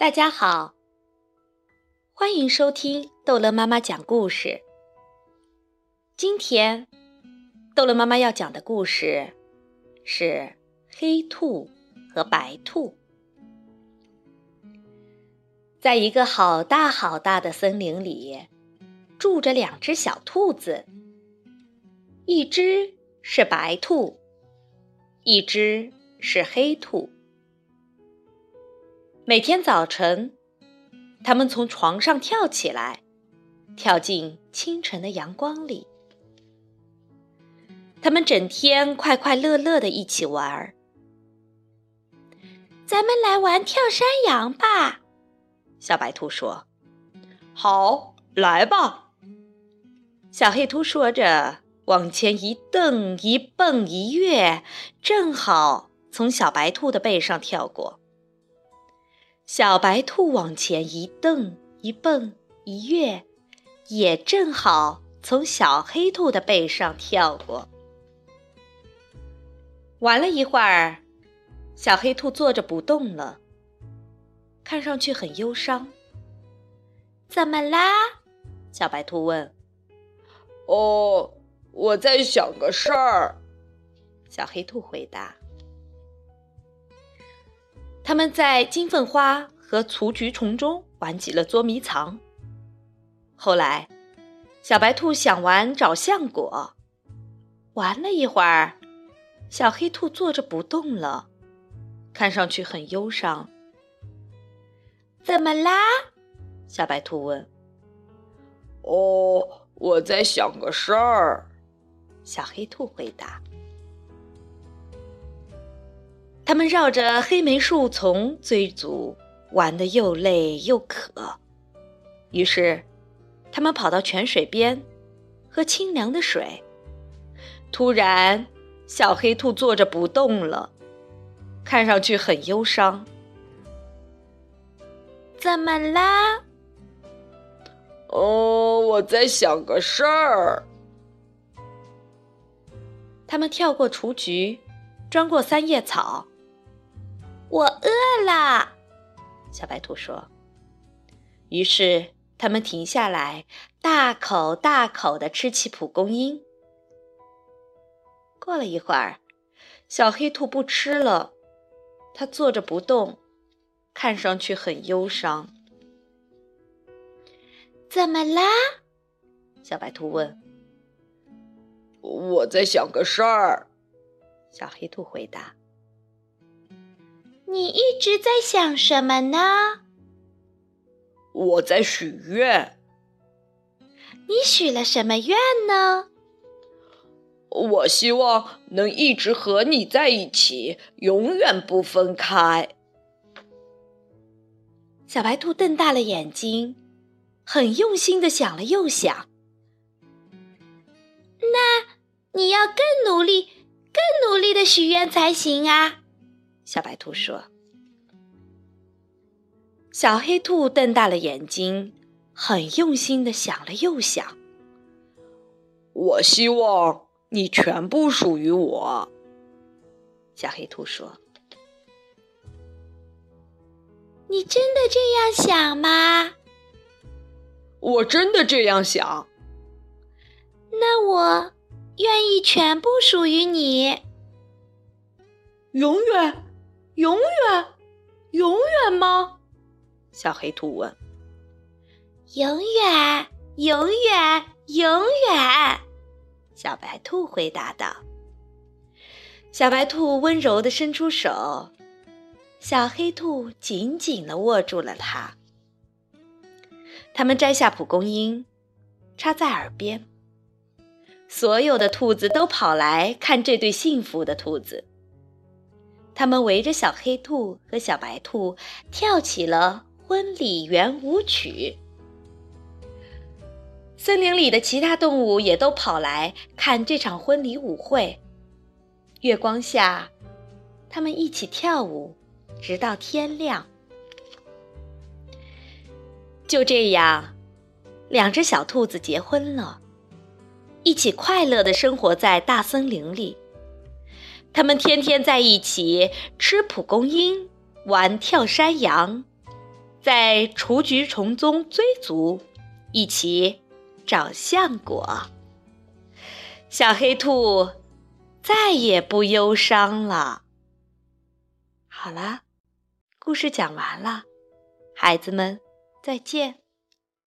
大家好，欢迎收听逗乐妈妈讲故事。今天，逗乐妈妈要讲的故事是黑兔和白兔。在一个好大好大的森林里，住着两只小兔子，一只是白兔，一只是黑兔。每天早晨，他们从床上跳起来，跳进清晨的阳光里。他们整天快快乐乐的一起玩儿。咱们来玩跳山羊吧，小白兔说。好，来吧。小黑兔说着，往前一蹬，一蹦一跃，正好从小白兔的背上跳过。小白兔往前一蹬，一蹦一跃，也正好从小黑兔的背上跳过。玩了一会儿，小黑兔坐着不动了，看上去很忧伤。怎么啦？小白兔问。哦，我在想个事儿。小黑兔回答。他们在金凤花和雏菊丛中玩起了捉迷藏。后来，小白兔想玩找橡果，玩了一会儿，小黑兔坐着不动了，看上去很忧伤。怎么啦？小白兔问。哦，我在想个事儿。小黑兔回答。他们绕着黑莓树丛追逐，玩得又累又渴。于是，他们跑到泉水边，喝清凉的水。突然，小黑兔坐着不动了，看上去很忧伤。怎么啦？哦，我在想个事儿。他们跳过雏菊，钻过三叶草。我饿了，小白兔说。于是他们停下来，大口大口的吃起蒲公英。过了一会儿，小黑兔不吃了，它坐着不动，看上去很忧伤。怎么啦？小白兔问。我在想个事儿，小黑兔回答。你一直在想什么呢？我在许愿。你许了什么愿呢？我希望能一直和你在一起，永远不分开。小白兔瞪大了眼睛，很用心的想了又想。那你要更努力、更努力的许愿才行啊！小白兔说：“小黑兔瞪大了眼睛，很用心的想了又想。我希望你全部属于我。”小黑兔说：“你真的这样想吗？”“我真的这样想。”“那我愿意全部属于你。”“永远。”永远，永远吗？小黑兔问。永远，永远，永远。小白兔回答道。小白兔温柔的伸出手，小黑兔紧紧的握住了它。他们摘下蒲公英，插在耳边。所有的兔子都跑来看这对幸福的兔子。他们围着小黑兔和小白兔跳起了婚礼圆舞曲。森林里的其他动物也都跑来看这场婚礼舞会。月光下，他们一起跳舞，直到天亮。就这样，两只小兔子结婚了，一起快乐的生活在大森林里。他们天天在一起吃蒲公英，玩跳山羊，在雏菊丛中追逐，一起找橡果。小黑兔再也不忧伤了。好了，故事讲完了，孩子们再见。